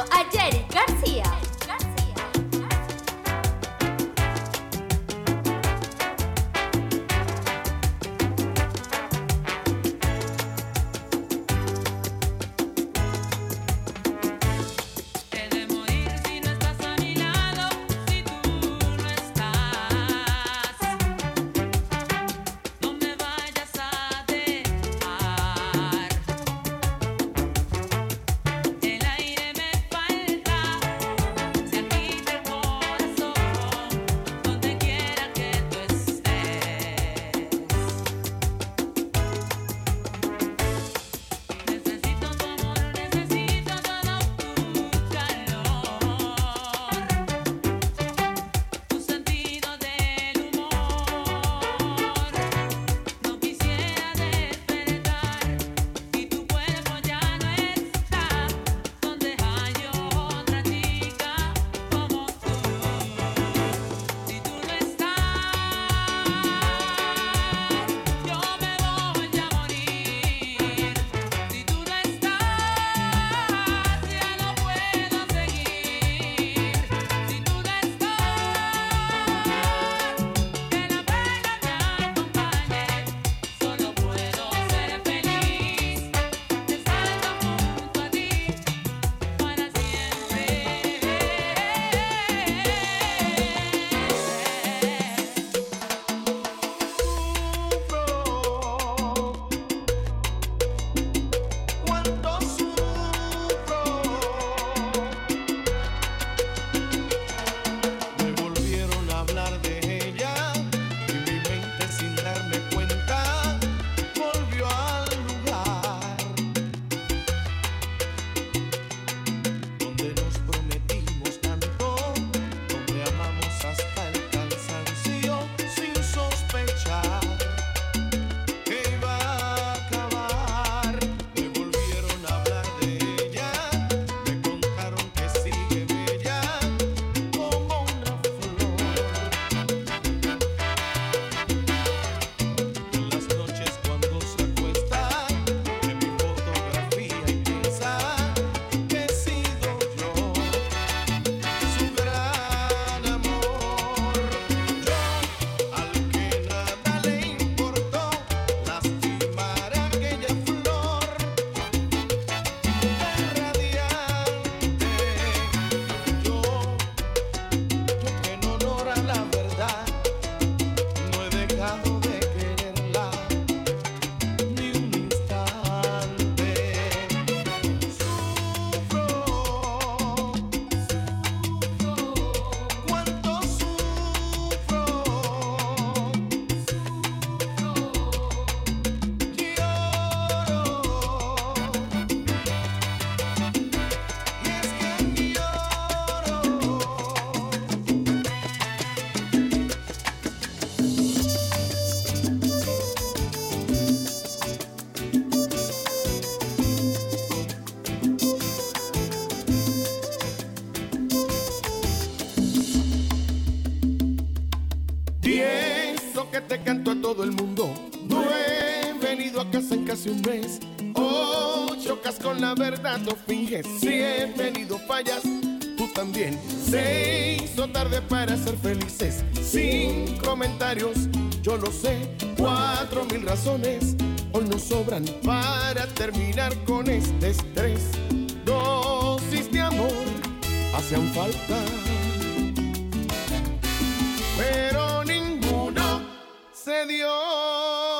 a Jerry Un mes. Oh, chocas con la verdad, no finges. Bienvenido, fallas, tú también. Se hizo tarde para ser felices. Sin comentarios, yo lo sé. Cuatro mil razones hoy nos sobran para terminar con este estrés. Dosis de amor hacían falta. Pero ninguno se dio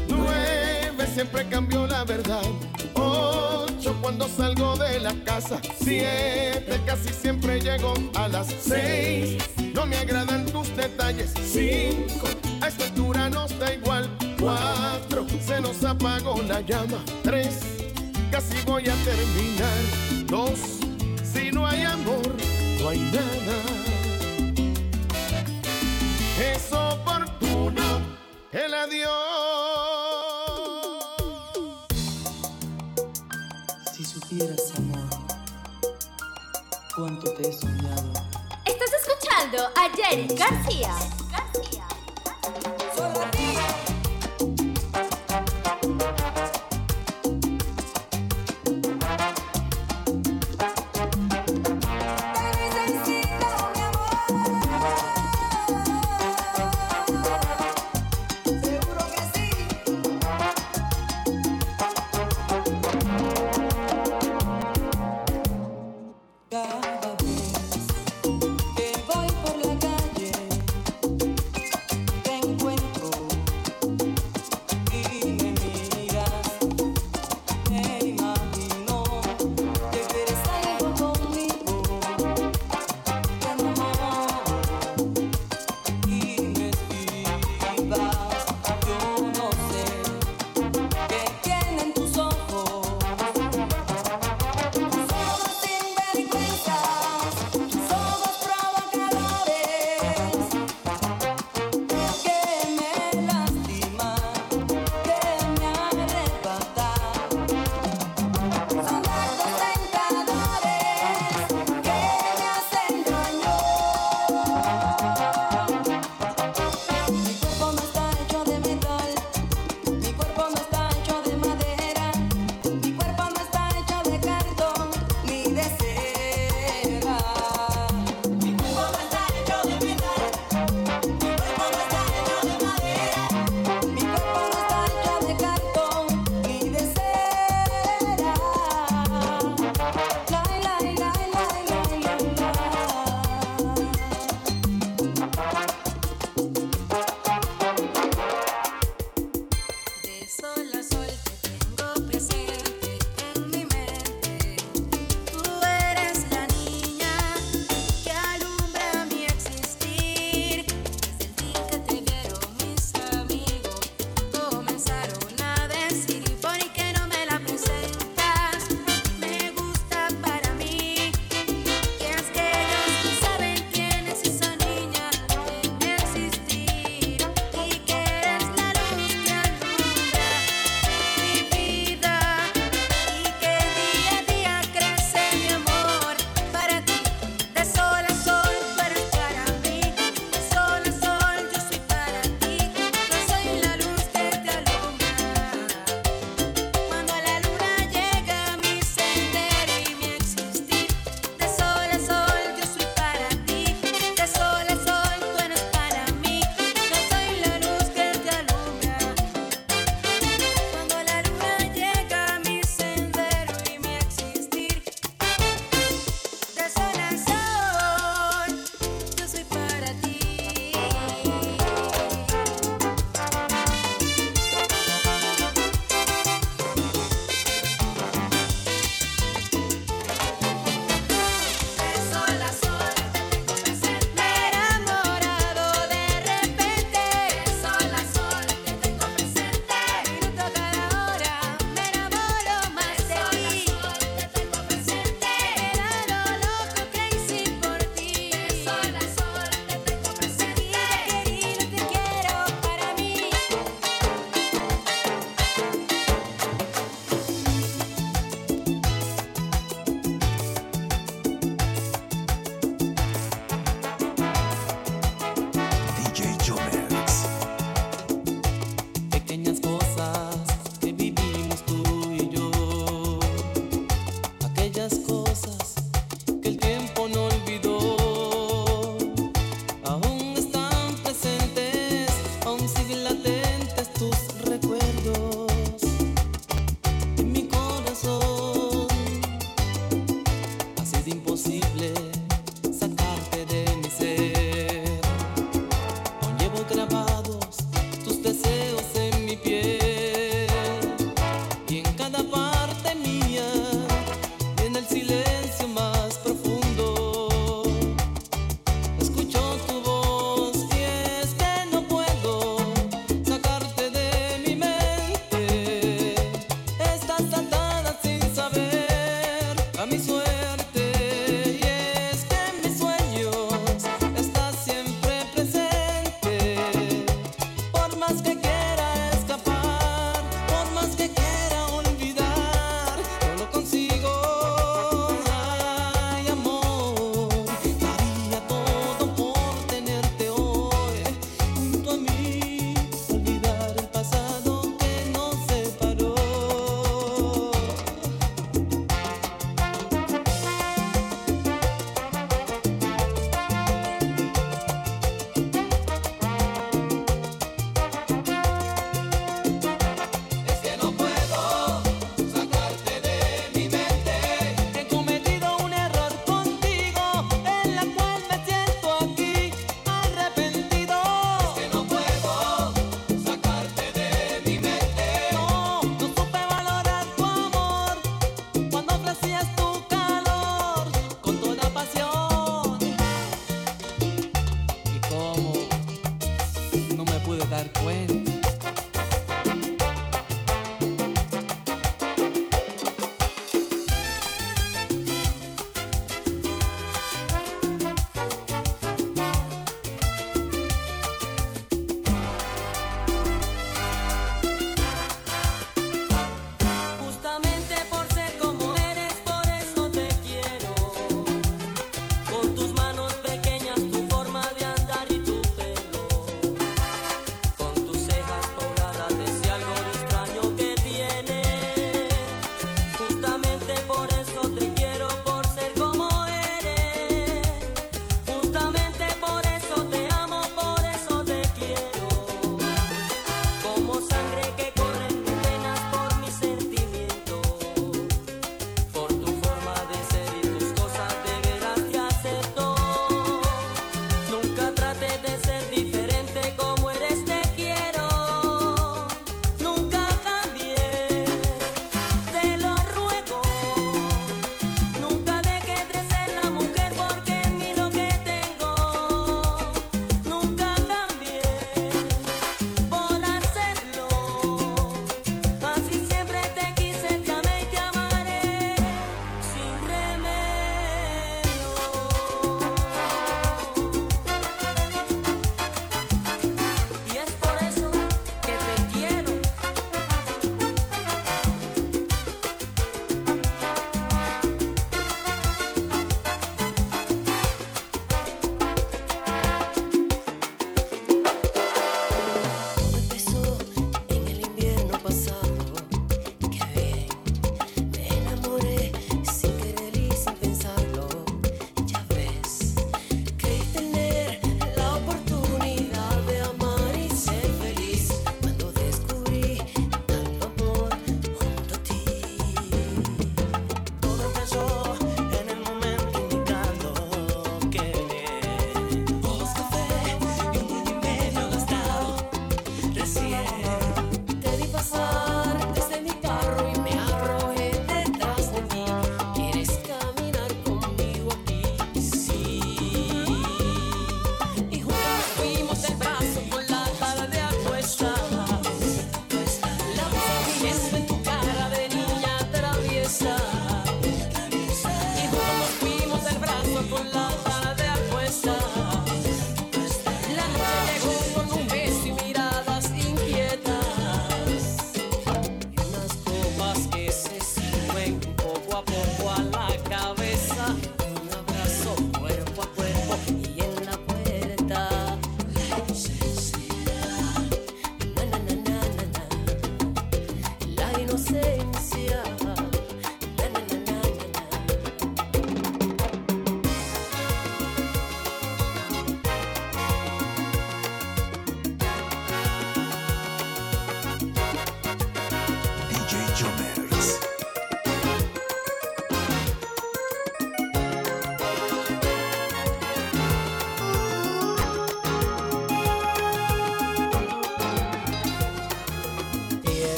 Siempre cambió la verdad. Ocho cuando salgo de la casa. Siete casi siempre llego a las seis. No me agradan tus detalles. Cinco a esta altura nos da igual. Cuatro se nos apagó la llama. Tres casi voy a terminar. Dos Si no hay amor, no hay nada. Es oportuno el adiós. Estás escuchando a Jerry García.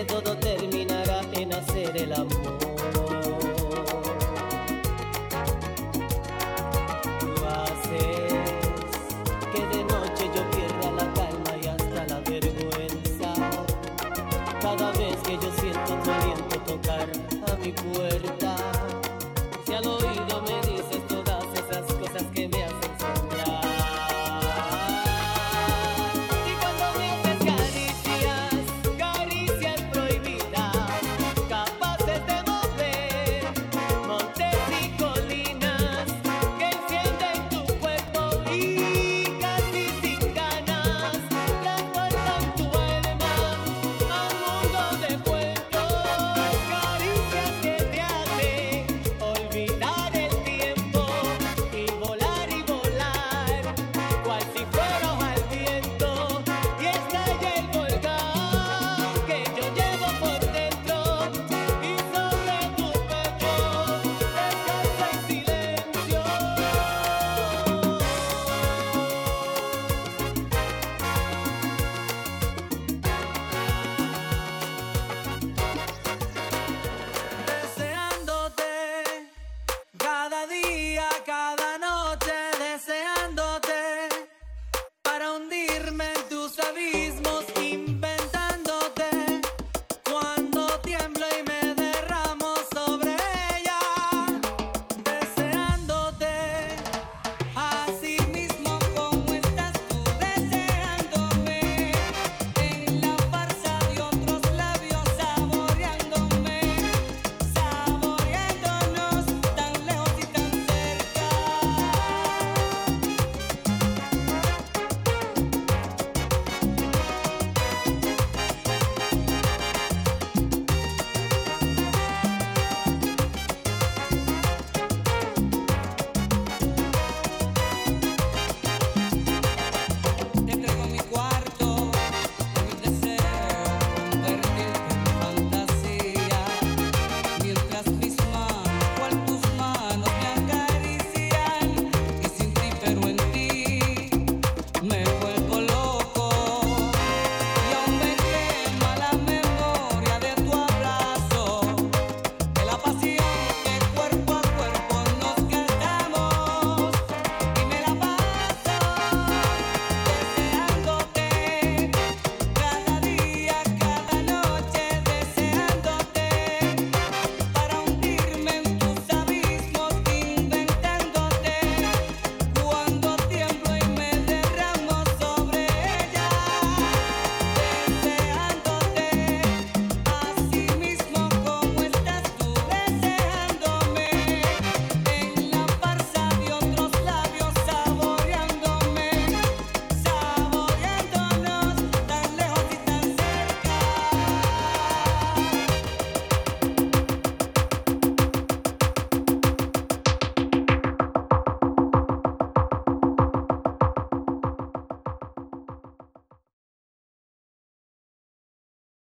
Que todo